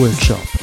Workshop.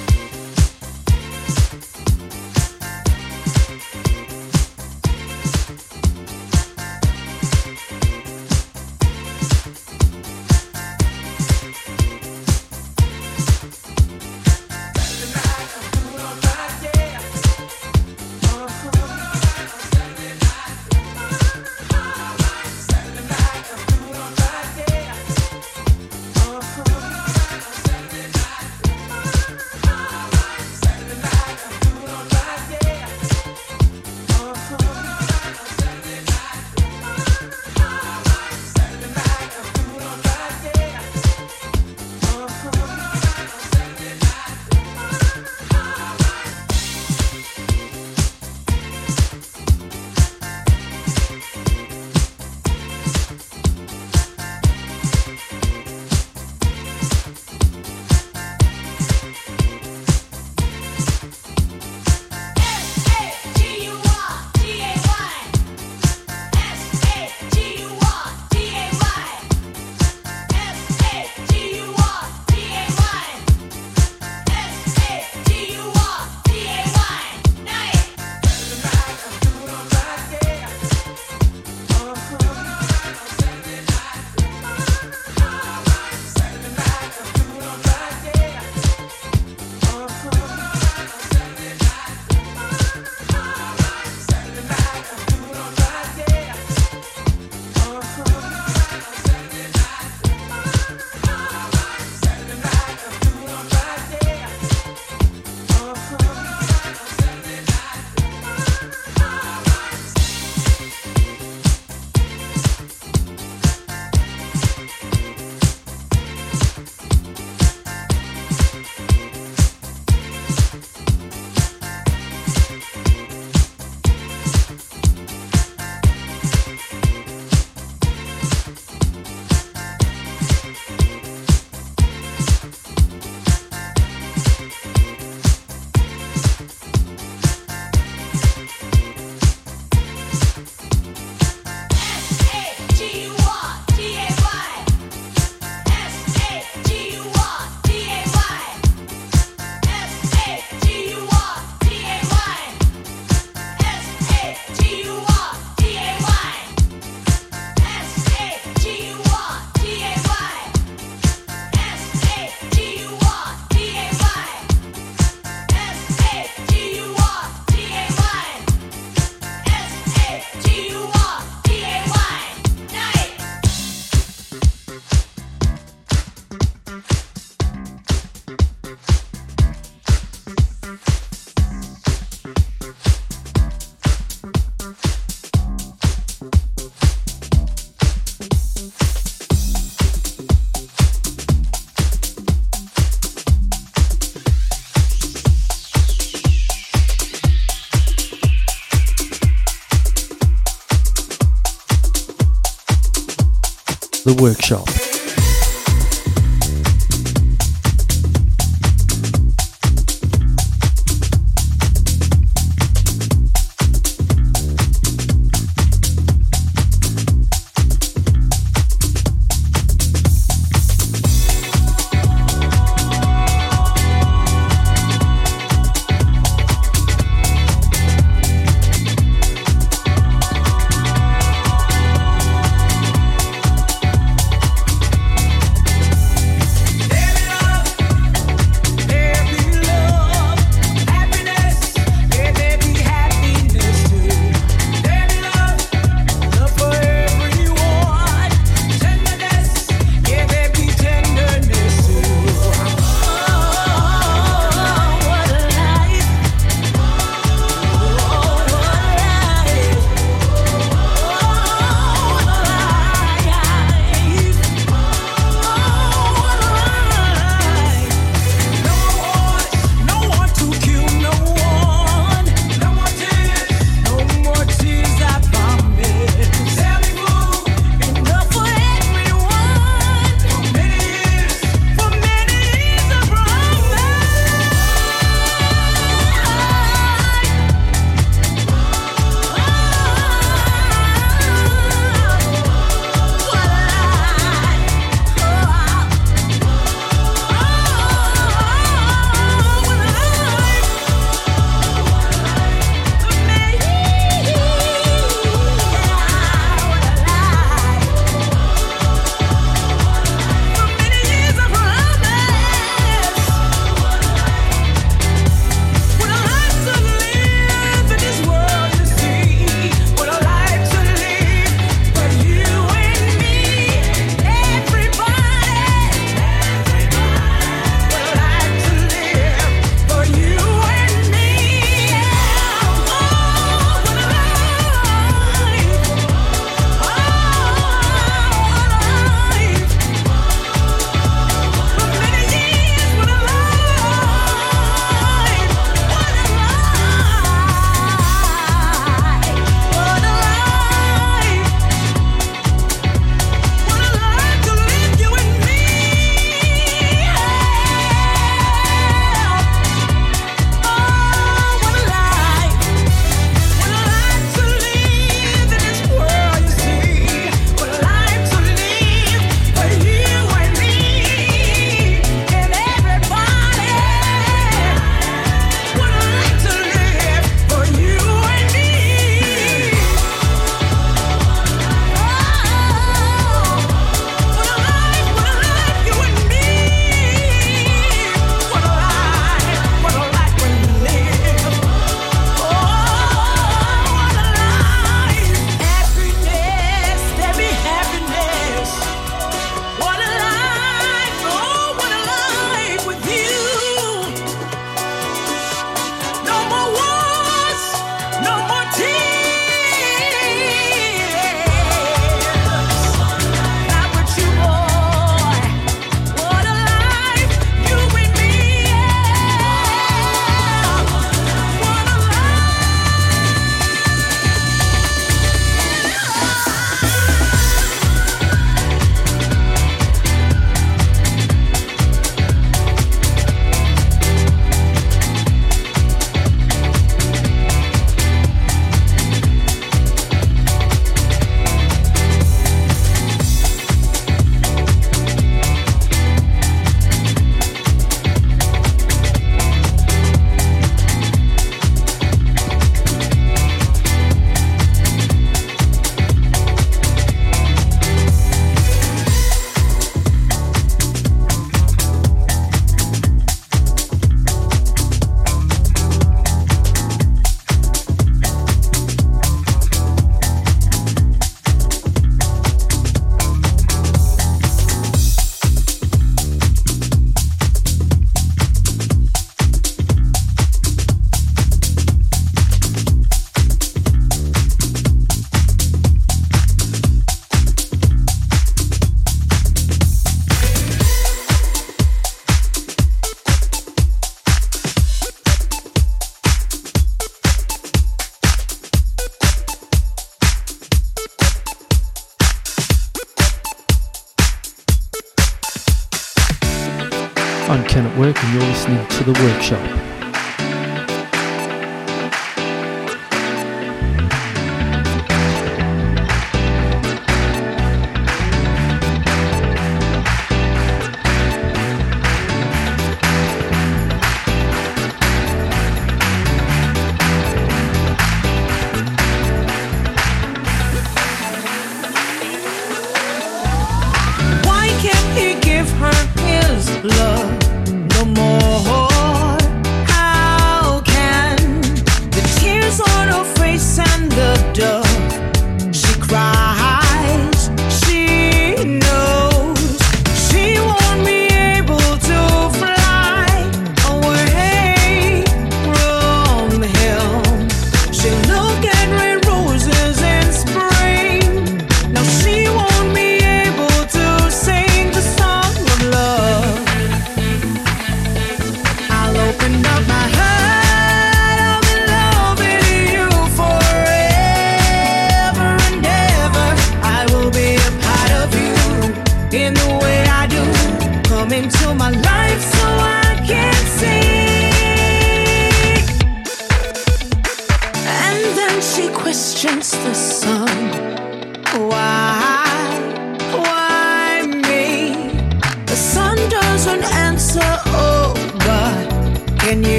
The Workshop.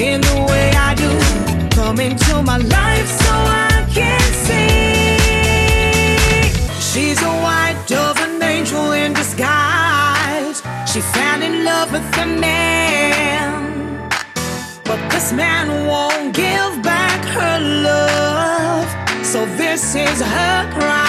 in the way I do. Come into my life so I can see. She's a white dove, an angel in disguise. She fell in love with a man, but this man won't give back her love. So this is her cry.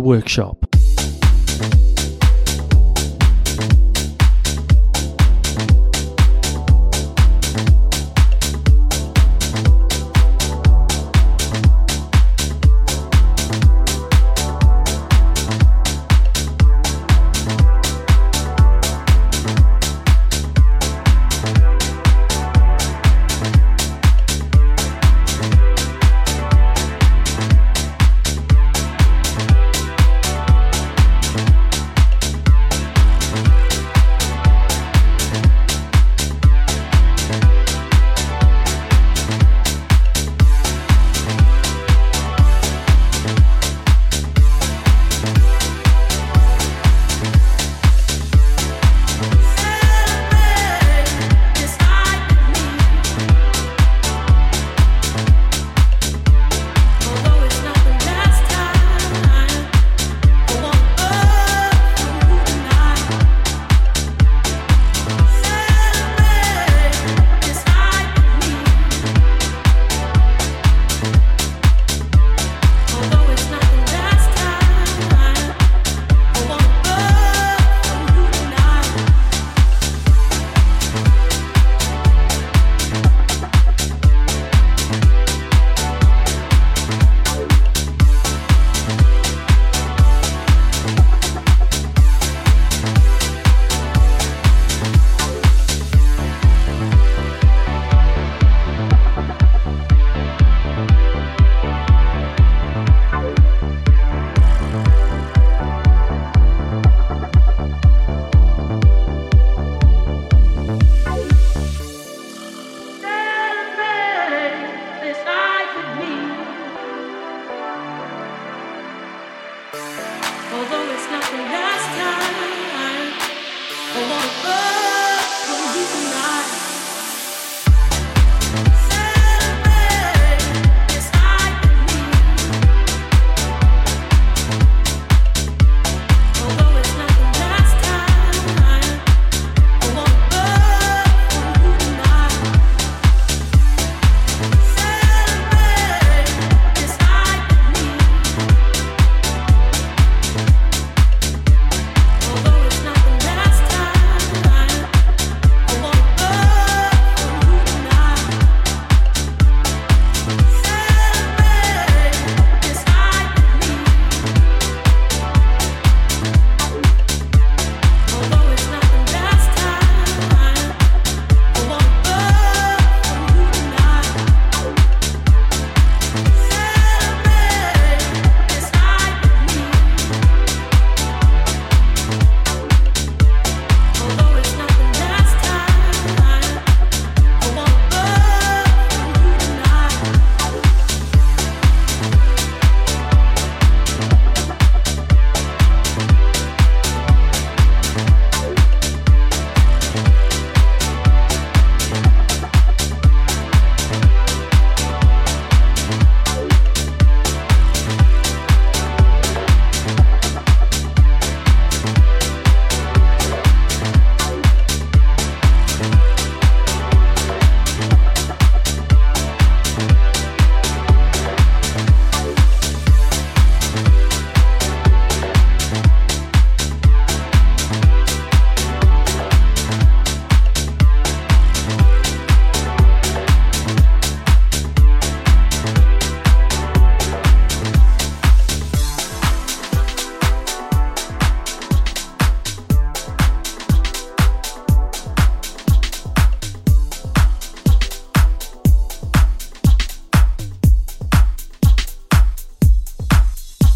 Workshop.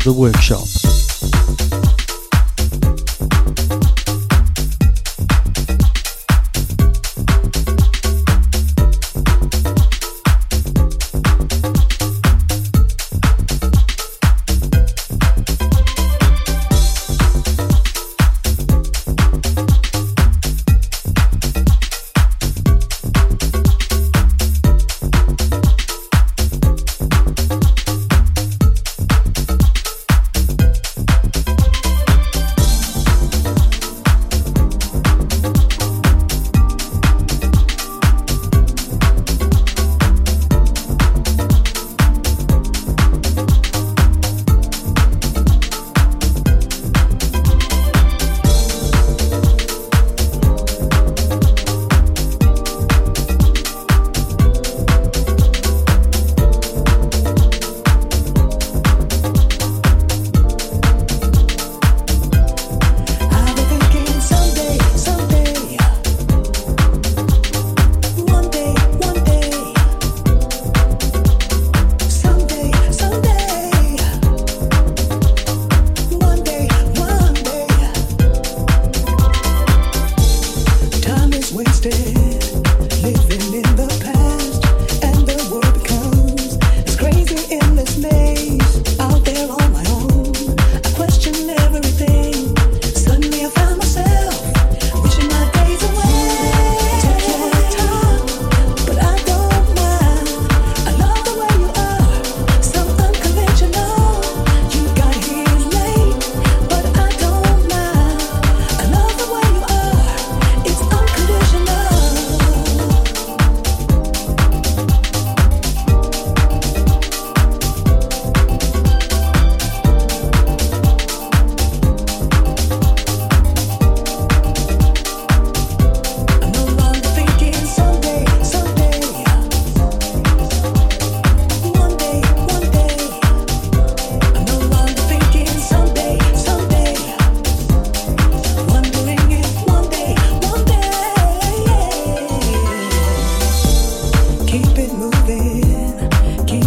The Workshop.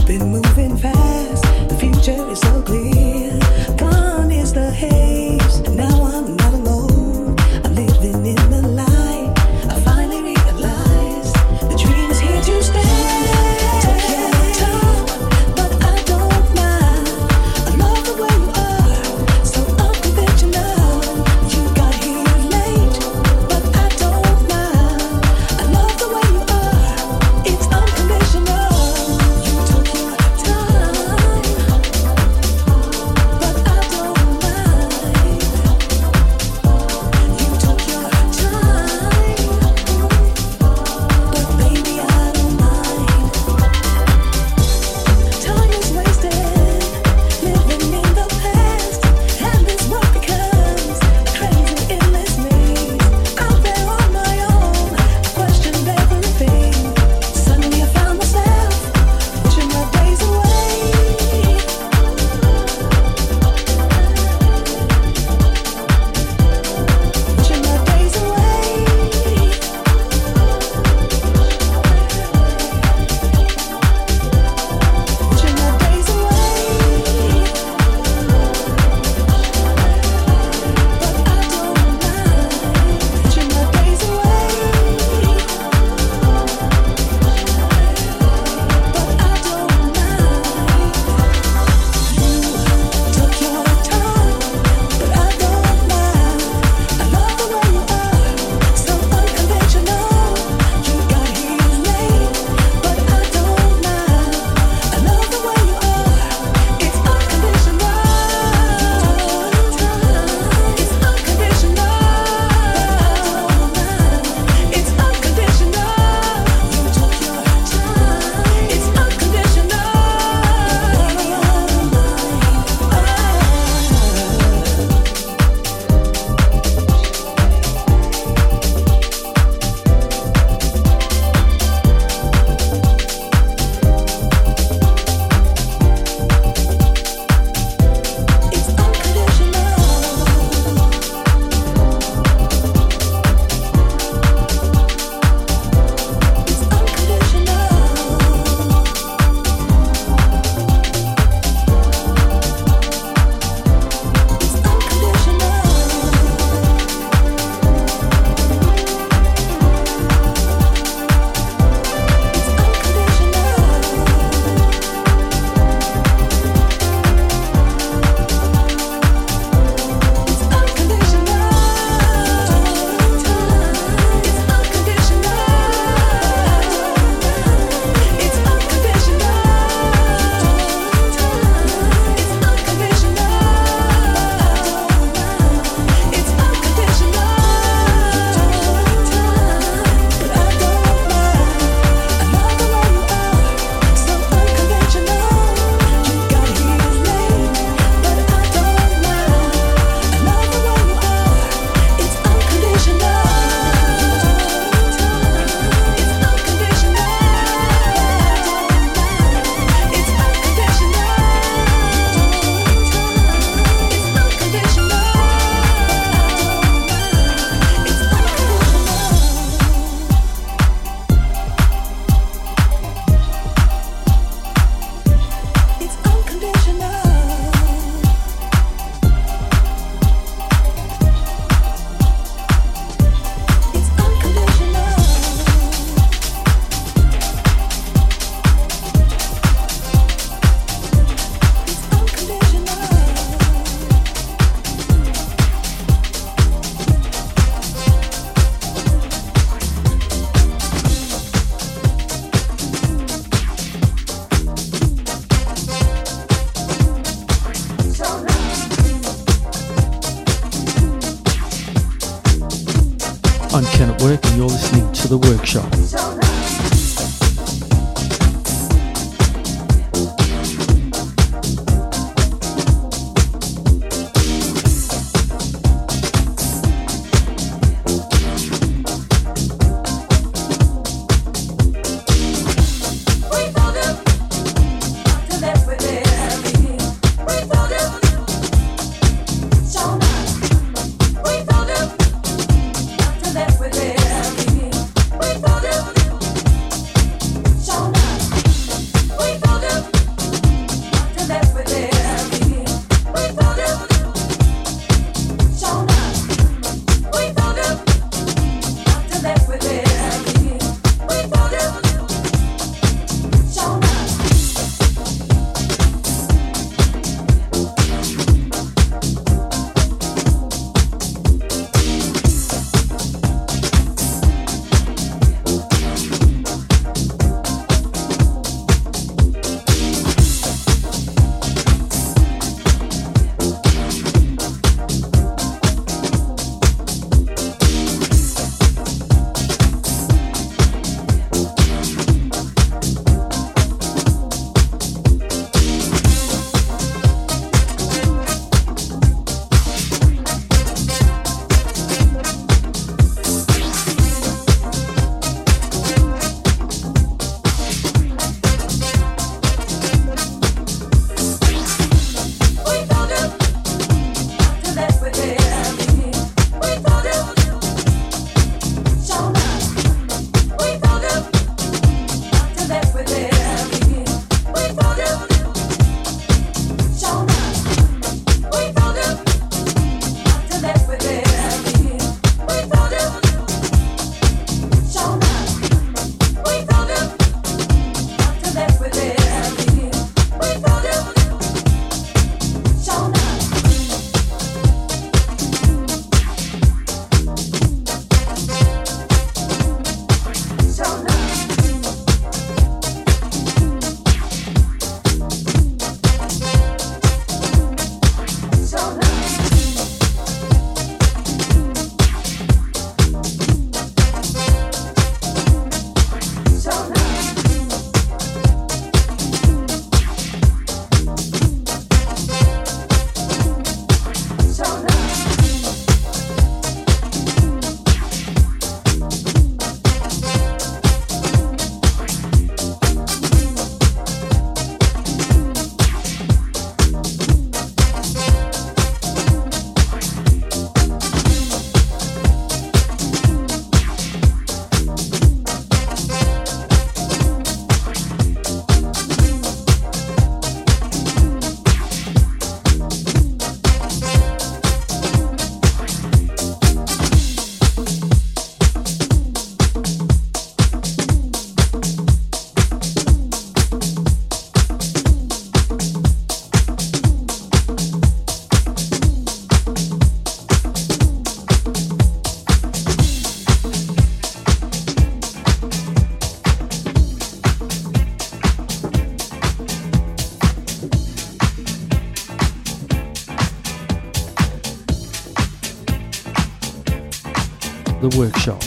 Been moving fast, the future is so clear. workshop.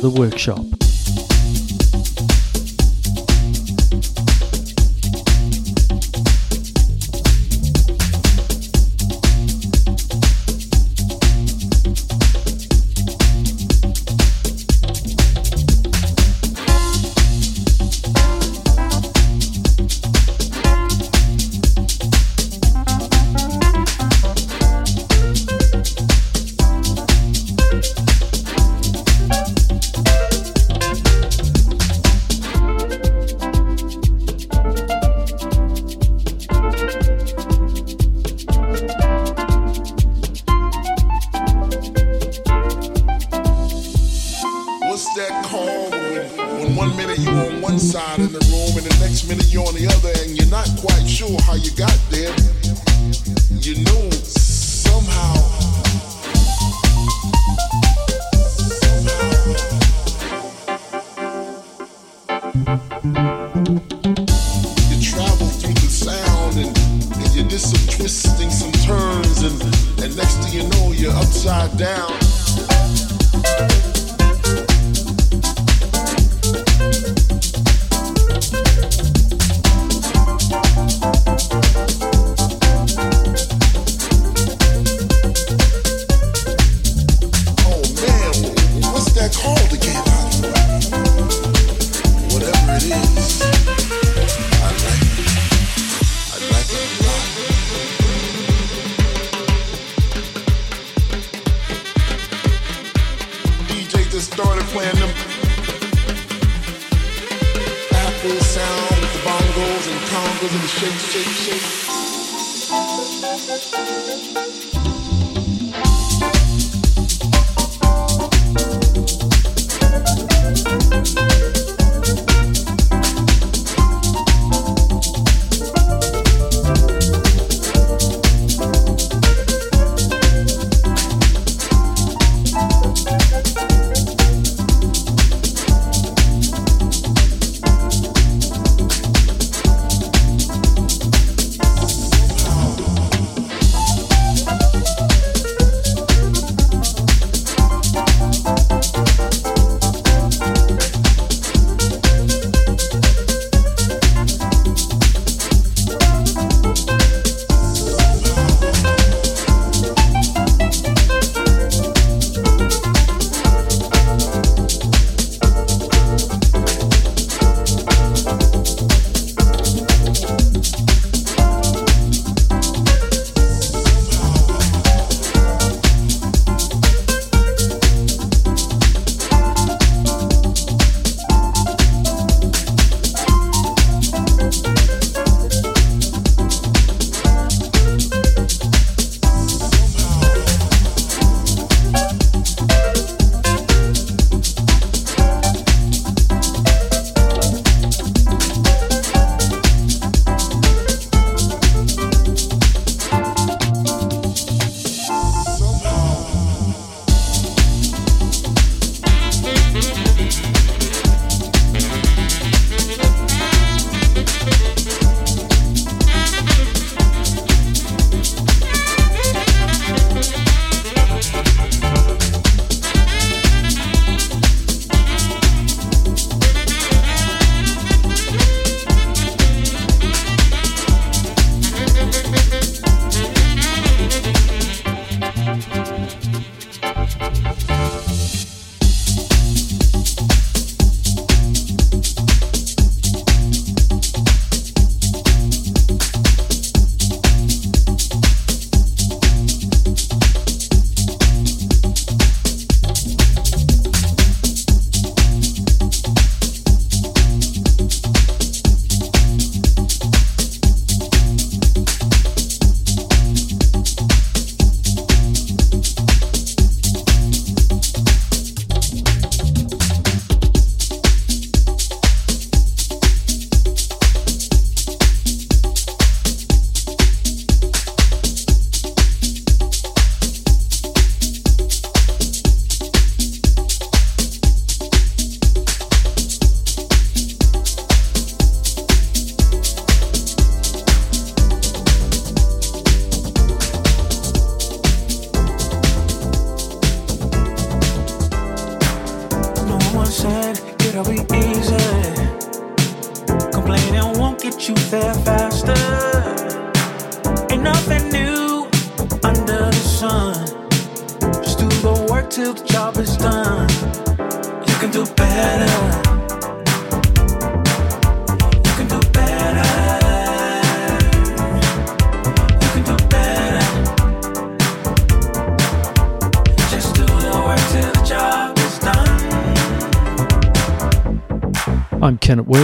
The Workshop. upside down.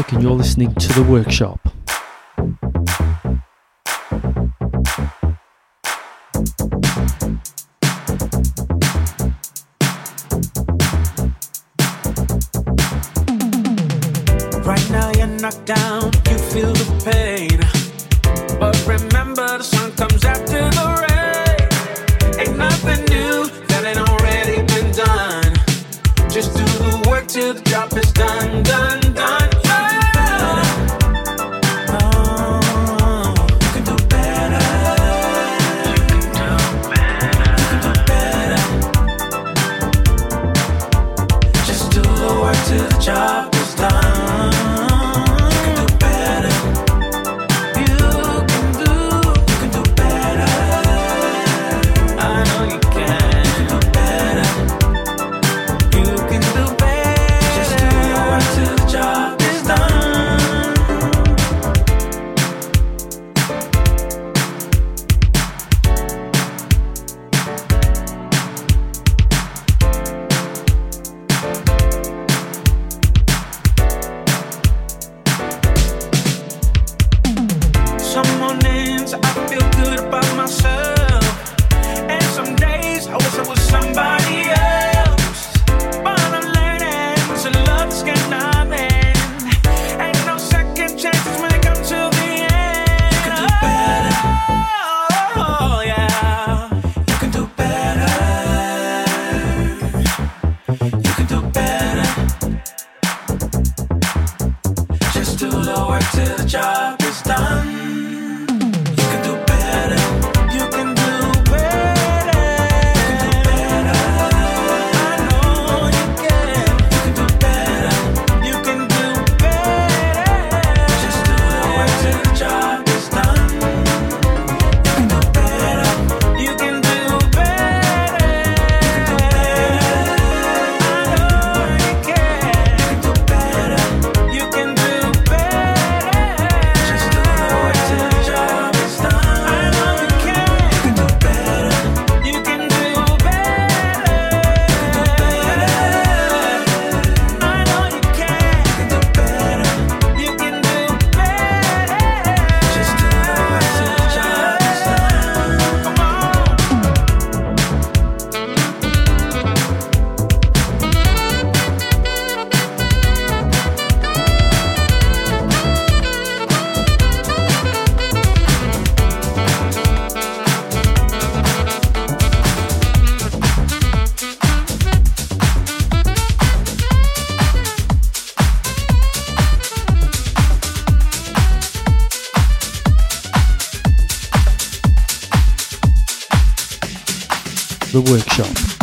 The Workshop. listening to The Workshop. The workshop.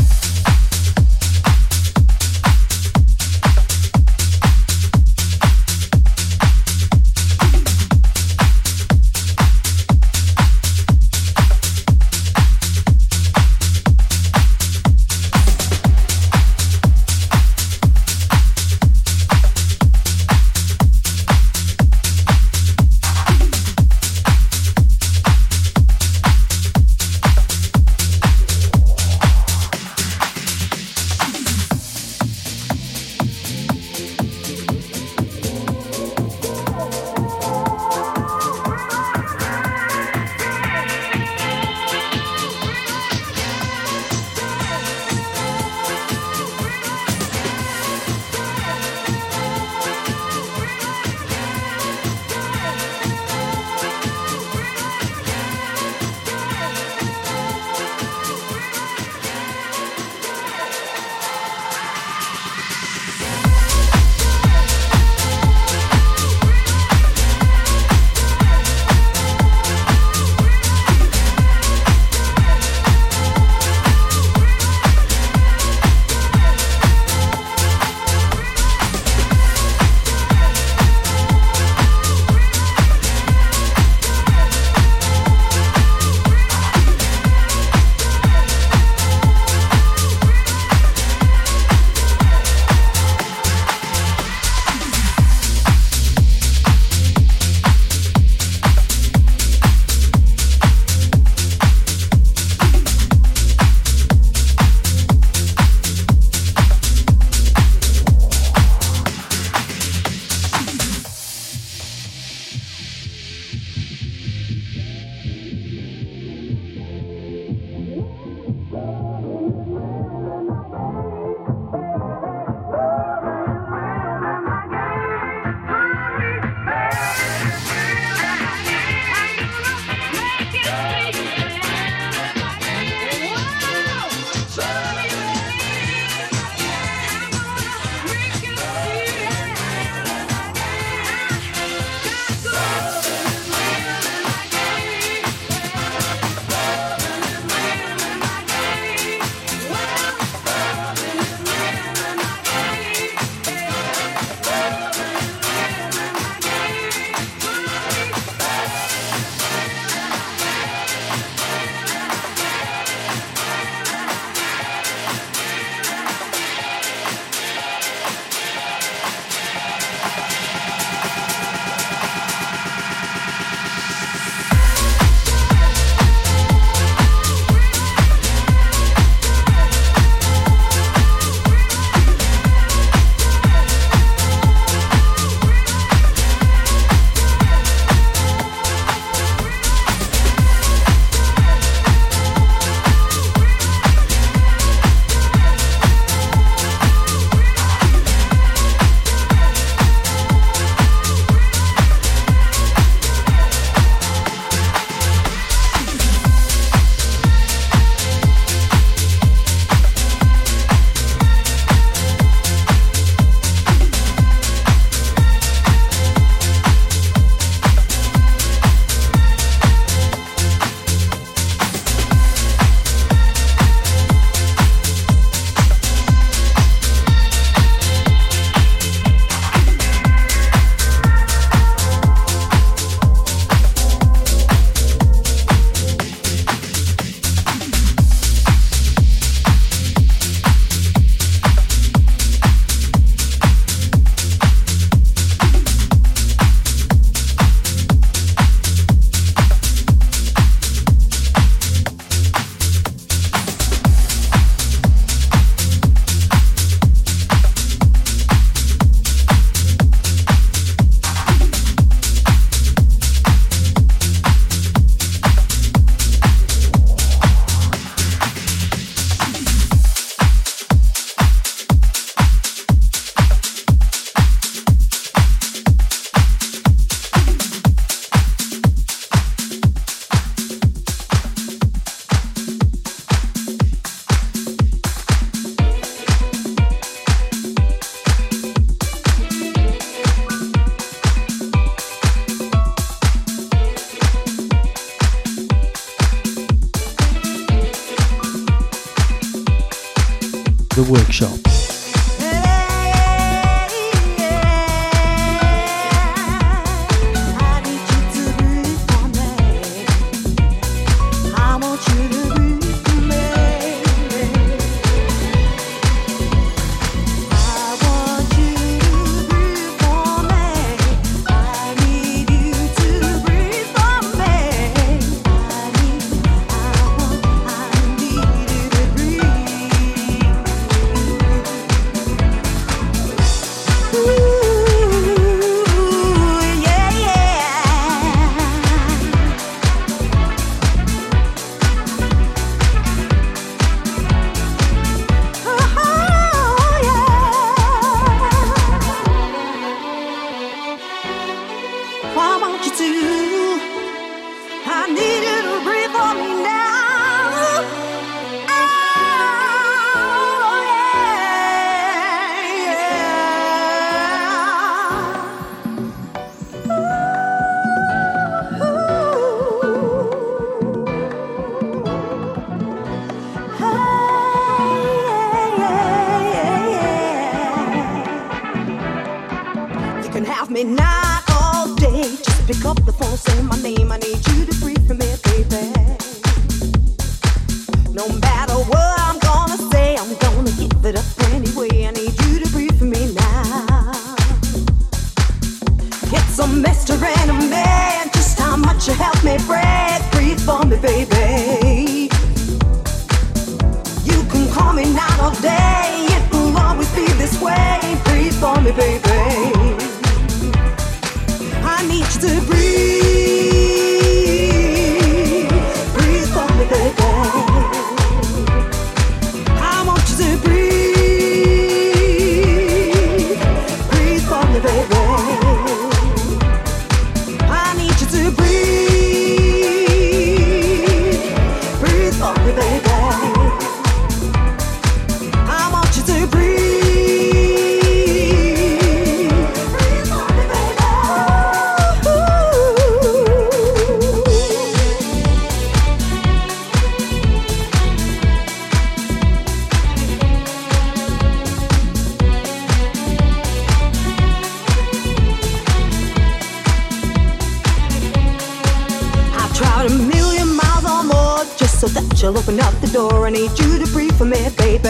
She'll open up the door. I need you to breathe for me, baby.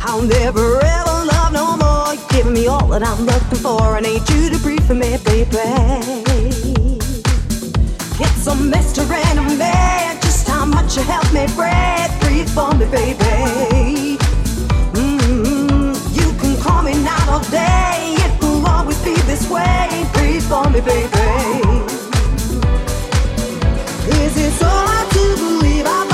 I'll never ever love no more. You're giving me all that I'm looking for. I need you to breathe for me, baby. It's a mystery to me. Just how much you help me breathe. Breathe for me, baby. Mmm, You can call me night or day. It will always be this way. Breathe for me, baby. Is it so? to believe I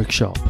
Workshop.